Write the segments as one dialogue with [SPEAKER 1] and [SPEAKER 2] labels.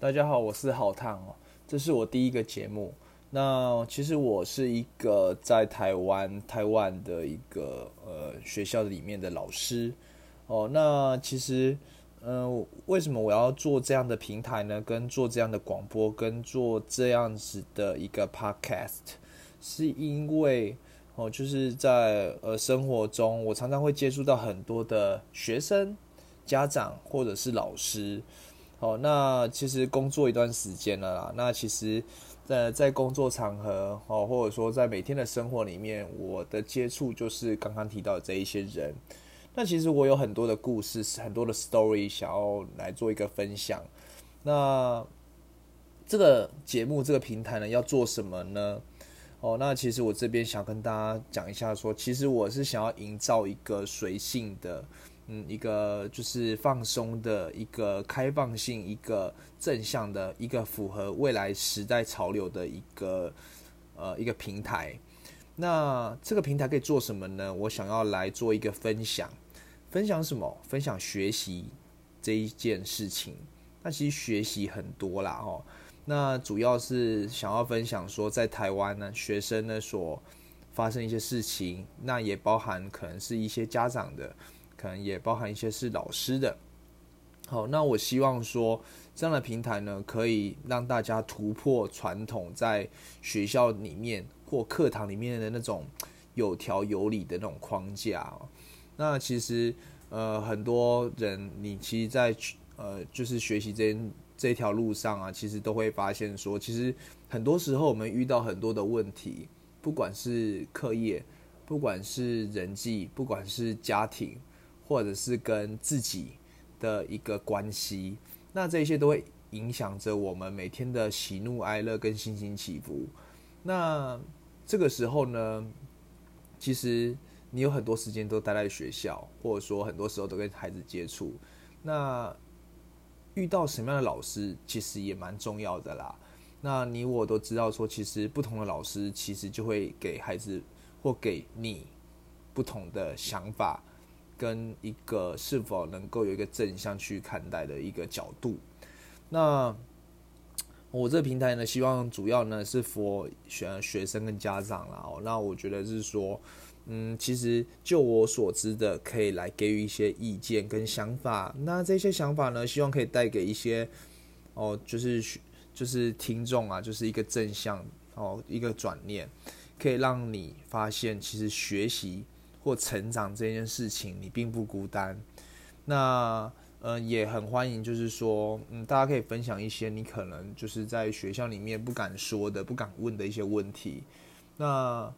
[SPEAKER 1] 大家好，我是好烫哦，这是我第一个节目。那其实我是一个在台湾台湾的一个呃学校里面的老师哦。那其实，嗯，为什么我要做这样的平台呢？跟做这样的广播，跟做这样子的一个 podcast，是因为哦，就是在呃生活中，我常常会接触到很多的学生、家长或者是老师。哦，那其实工作一段时间了啦。那其实，在在工作场合哦，或者说在每天的生活里面，我的接触就是刚刚提到的这一些人。那其实我有很多的故事，很多的 story 想要来做一个分享。那这个节目这个平台呢，要做什么呢？哦，那其实我这边想跟大家讲一下，说其实我是想要营造一个随性的。嗯，一个就是放松的一个开放性，一个正向的，一个符合未来时代潮流的一个呃一个平台。那这个平台可以做什么呢？我想要来做一个分享，分享什么？分享学习这一件事情。那其实学习很多啦，哦。那主要是想要分享说，在台湾呢，学生呢所发生一些事情，那也包含可能是一些家长的。可能也包含一些是老师的。好，那我希望说这样的平台呢，可以让大家突破传统在学校里面或课堂里面的那种有条有理的那种框架。那其实呃，很多人你其实，在呃就是学习这这条路上啊，其实都会发现说，其实很多时候我们遇到很多的问题，不管是课业，不管是人际，不管是家庭。或者是跟自己的一个关系，那这些都会影响着我们每天的喜怒哀乐跟心情起伏。那这个时候呢，其实你有很多时间都待在学校，或者说很多时候都跟孩子接触。那遇到什么样的老师，其实也蛮重要的啦。那你我都知道，说其实不同的老师，其实就会给孩子或给你不同的想法。跟一个是否能够有一个正向去看待的一个角度，那我这个平台呢，希望主要呢是 for 学学生跟家长啦。哦，那我觉得是说，嗯，其实就我所知的，可以来给予一些意见跟想法。那这些想法呢，希望可以带给一些哦，就是就是听众啊，就是一个正向哦，一个转念，可以让你发现其实学习。或成长这件事情，你并不孤单。那呃，也很欢迎，就是说，嗯，大家可以分享一些你可能就是在学校里面不敢说的、不敢问的一些问题。那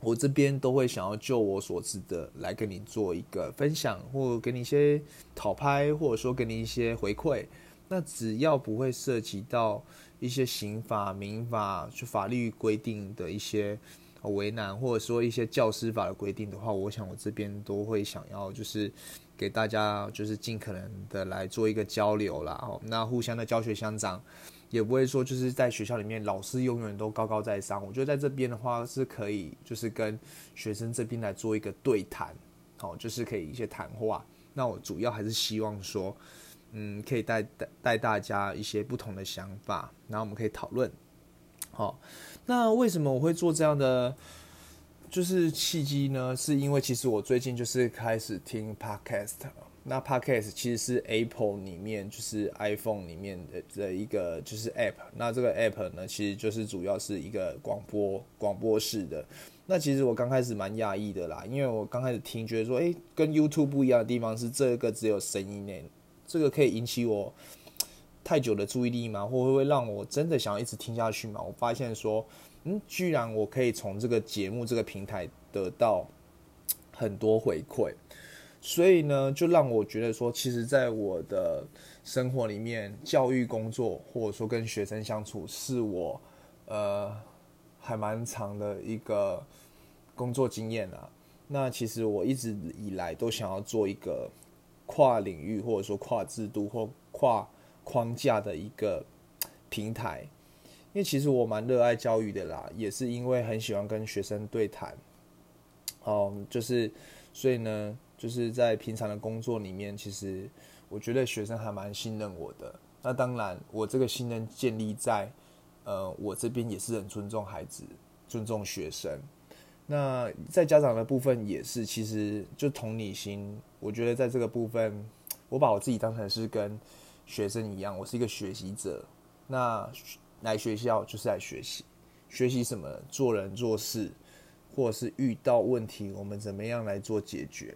[SPEAKER 1] 我这边都会想要就我所知的来跟你做一个分享，或给你一些讨拍，或者说给你一些回馈。那只要不会涉及到一些刑法、民法就法律规定的一些。为难，或者说一些教师法的规定的话，我想我这边都会想要，就是给大家就是尽可能的来做一个交流啦。哦，那互相的教学相长，也不会说就是在学校里面老师永远都高高在上。我觉得在这边的话是可以，就是跟学生这边来做一个对谈，好，就是可以一些谈话。那我主要还是希望说，嗯，可以带带带大家一些不同的想法，然后我们可以讨论。好，那为什么我会做这样的就是契机呢？是因为其实我最近就是开始听 podcast，那 podcast 其实是 Apple 里面就是 iPhone 里面的的一个就是 app，那这个 app 呢，其实就是主要是一个广播广播式的。那其实我刚开始蛮讶异的啦，因为我刚开始听觉得说，诶，跟 YouTube 不一样的地方是这个只有声音呢，这个可以引起我。太久的注意力吗？或会不会让我真的想要一直听下去吗？我发现说，嗯，居然我可以从这个节目这个平台得到很多回馈，所以呢，就让我觉得说，其实，在我的生活里面，教育工作或者说跟学生相处，是我呃还蛮长的一个工作经验啊。那其实我一直以来都想要做一个跨领域或者说跨制度或跨。框架的一个平台，因为其实我蛮热爱教育的啦，也是因为很喜欢跟学生对谈，哦，就是所以呢，就是在平常的工作里面，其实我觉得学生还蛮信任我的。那当然，我这个信任建立在，呃，我这边也是很尊重孩子、尊重学生。那在家长的部分也是，其实就同理心。我觉得在这个部分，我把我自己当成是跟学生一样，我是一个学习者。那来学校就是来学习，学习什么？做人做事，或者是遇到问题，我们怎么样来做解决？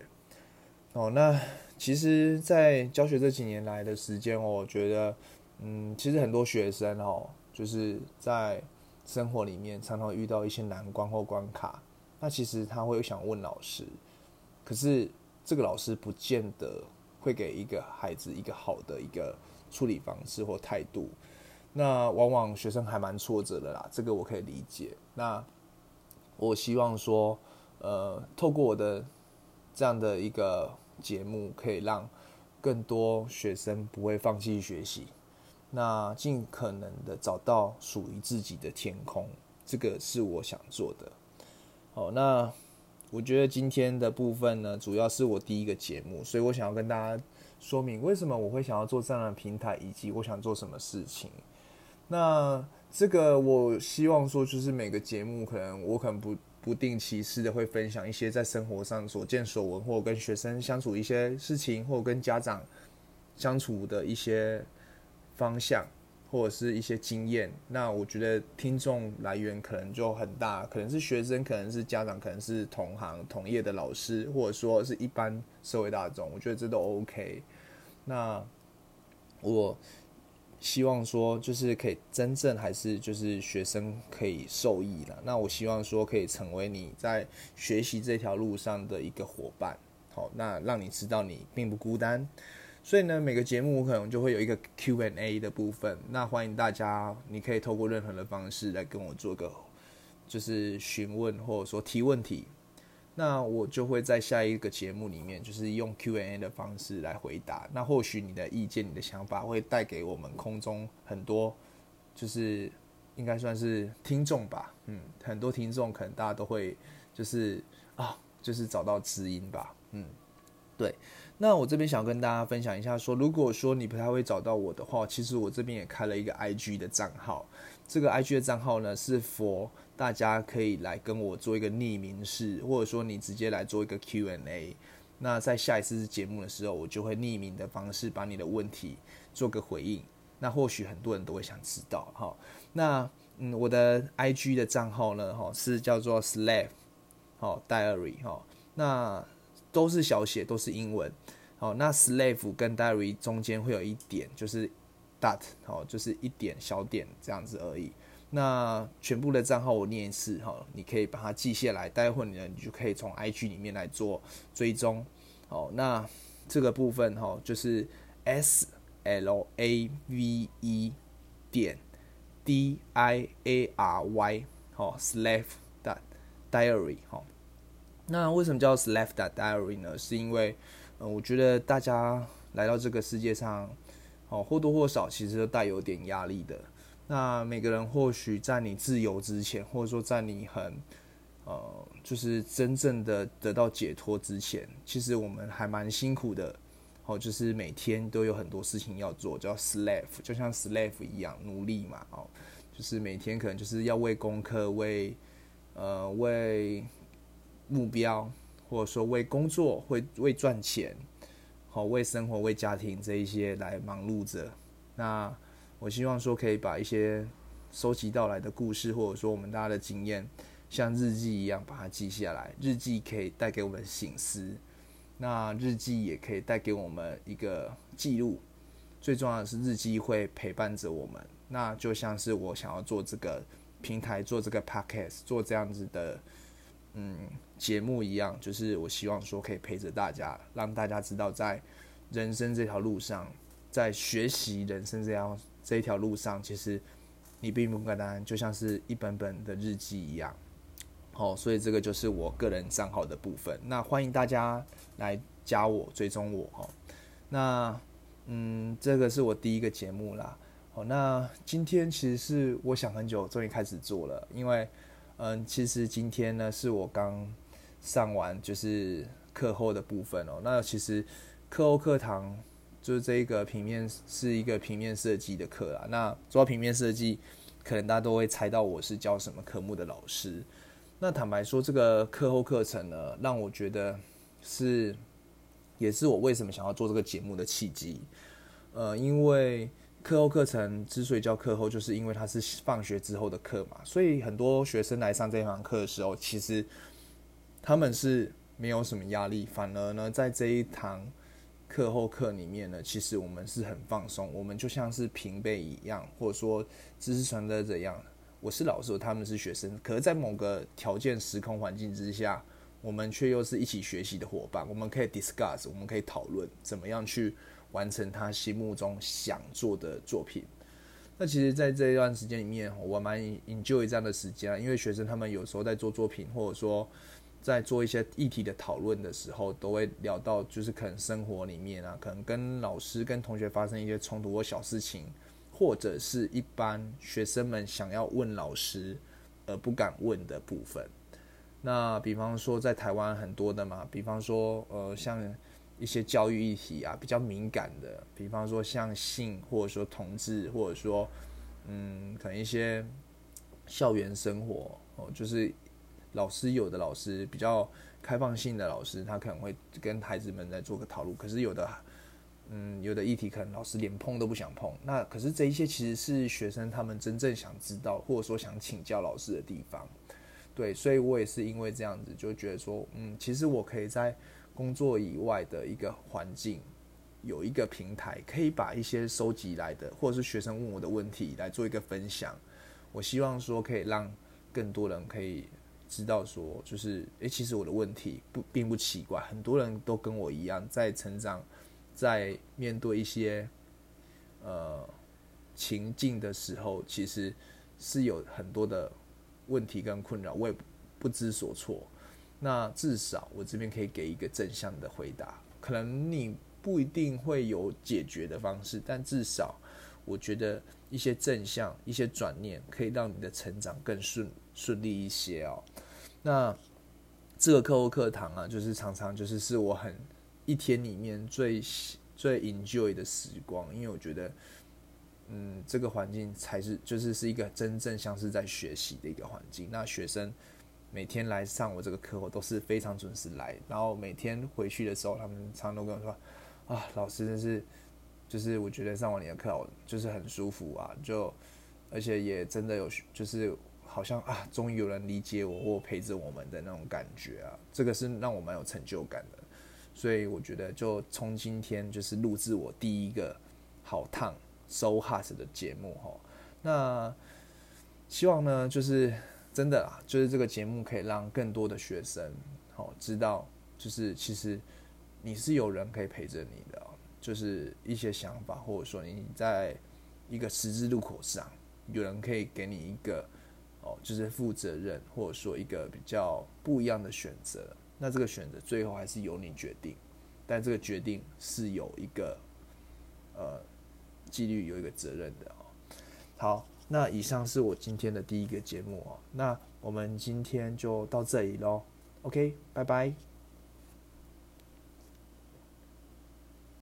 [SPEAKER 1] 哦，那其实，在教学这几年来的时间，我觉得，嗯，其实很多学生哦，就是在生活里面常常遇到一些难关或关卡。那其实他会想问老师，可是这个老师不见得会给一个孩子一个好的一个处理方式或态度。那往往学生还蛮挫折的啦，这个我可以理解。那我希望说，呃，透过我的这样的一个节目，可以让更多学生不会放弃学习，那尽可能的找到属于自己的天空，这个是我想做的。好，那我觉得今天的部分呢，主要是我第一个节目，所以我想要跟大家说明为什么我会想要做这样的平台，以及我想做什么事情。那这个我希望说，就是每个节目可能我可能不不定期式的会分享一些在生活上所见所闻，或跟学生相处一些事情，或跟家长相处的一些方向。或者是一些经验，那我觉得听众来源可能就很大，可能是学生，可能是家长，可能是同行同业的老师，或者说是一般社会大众，我觉得这都 OK。那我希望说，就是可以真正还是就是学生可以受益的。那我希望说，可以成为你在学习这条路上的一个伙伴，好，那让你知道你并不孤单。所以呢，每个节目我可能就会有一个 Q&A 的部分，那欢迎大家，你可以透过任何的方式来跟我做个，就是询问或者说提问题，那我就会在下一个节目里面，就是用 Q&A 的方式来回答。那或许你的意见、你的想法会带给我们空中很多，就是应该算是听众吧，嗯，很多听众可能大家都会就是啊，就是找到知音吧，嗯，对。那我这边想跟大家分享一下，说如果说你不太会找到我的话，其实我这边也开了一个 IG 的账号。这个 IG 的账号呢，是 for 大家可以来跟我做一个匿名式，或者说你直接来做一个 Q&A。那在下一次节目的时候，我就会匿名的方式把你的问题做个回应。那或许很多人都会想知道，哈。那嗯，我的 IG 的账号呢，哈，是叫做 Slave，好 Diary，哈。那都是小写，都是英文。好，那 slave 跟 diary 中间会有一点，就是 dot，好，就是一点小点这样子而已。那全部的账号我念一次，哈，你可以把它记下来，待会呢你就可以从 IG 里面来做追踪。好，那这个部分哈，就是 s l a v e 点 d i a r y，好，slave 的 diary，好。那为什么叫 Slave Diary 呢？是因为，嗯，我觉得大家来到这个世界上，哦，或多或少其实都带有点压力的。那每个人或许在你自由之前，或者说在你很，呃，就是真正的得到解脱之前，其实我们还蛮辛苦的。哦，就是每天都有很多事情要做，叫 Slave，就像 Slave 一样，奴隶嘛。哦，就是每天可能就是要为功课，为，呃，为。目标，或者说为工作、为为赚钱，好为生活、为家庭这一些来忙碌着。那我希望说可以把一些收集到来的故事，或者说我们大家的经验，像日记一样把它记下来。日记可以带给我们醒思，那日记也可以带给我们一个记录。最重要的是，日记会陪伴着我们。那就像是我想要做这个平台，做这个 podcast，做这样子的。嗯，节目一样，就是我希望说可以陪着大家，让大家知道，在人生这条路上，在学习人生这样这一条路上，其实你并不孤单，就像是一本本的日记一样。好，所以这个就是我个人账号的部分。那欢迎大家来加我，追踪我。哦，那嗯，这个是我第一个节目啦。好，那今天其实是我想很久，终于开始做了，因为。嗯，其实今天呢是我刚上完就是课后的部分哦。那其实课后课堂就是这一个平面是一个平面设计的课啦。那说到平面设计，可能大家都会猜到我是教什么科目的老师。那坦白说，这个课后课程呢，让我觉得是，也是我为什么想要做这个节目的契机。呃，因为课后课程之所以叫课后，就是因为它是放学之后的课嘛，所以很多学生来上这堂课的时候，其实他们是没有什么压力，反而呢，在这一堂课后课里面呢，其实我们是很放松，我们就像是平辈一样，或者说知识传播者一样。我是老师，他们是学生，可是，在某个条件、时空环境之下，我们却又是一起学习的伙伴。我们可以 discuss，我们可以讨论怎么样去。完成他心目中想做的作品。那其实，在这一段时间里面，我蛮 enjoy 这样的时间，因为学生他们有时候在做作品，或者说在做一些议题的讨论的时候，都会聊到，就是可能生活里面啊，可能跟老师、跟同学发生一些冲突或小事情，或者是一般学生们想要问老师而不敢问的部分。那比方说，在台湾很多的嘛，比方说，呃，像。一些教育议题啊，比较敏感的，比方说像性，或者说同志，或者说，嗯，可能一些校园生活哦，就是老师有的老师比较开放性的老师，他可能会跟孩子们在做个讨论。可是有的，嗯，有的议题可能老师连碰都不想碰。那可是这一些其实是学生他们真正想知道，或者说想请教老师的地方。对，所以我也是因为这样子，就觉得说，嗯，其实我可以在。工作以外的一个环境，有一个平台，可以把一些收集来的，或者是学生问我的问题来做一个分享。我希望说可以让更多人可以知道说，就是诶，其实我的问题不并不奇怪，很多人都跟我一样，在成长，在面对一些呃情境的时候，其实是有很多的问题跟困扰，我也不知所措。那至少我这边可以给一个正向的回答，可能你不一定会有解决的方式，但至少我觉得一些正向、一些转念，可以让你的成长更顺利顺利一些哦。那这个课后课堂啊，就是常常就是是我很一天里面最最 enjoy 的时光，因为我觉得，嗯，这个环境才是就是是一个真正像是在学习的一个环境。那学生。每天来上我这个课，我都是非常准时来。然后每天回去的时候，他们常常都跟我说：“啊，老师真是，就是我觉得上完你的课，就是很舒服啊，就而且也真的有，就是好像啊，终于有人理解我或陪着我们的那种感觉啊，这个是让我蛮有成就感的。所以我觉得，就从今天就是录制我第一个好烫 so hard 的节目哈。那希望呢，就是。真的啊，就是这个节目可以让更多的学生好知道，就是其实你是有人可以陪着你的，就是一些想法，或者说你在一个十字路口上，有人可以给你一个哦，就是负责任，或者说一个比较不一样的选择。那这个选择最后还是由你决定，但这个决定是有一个呃纪律，有一个责任的哦。好。那以上是我今天的第一个节目哦，那我们今天就到这里喽，OK，拜拜。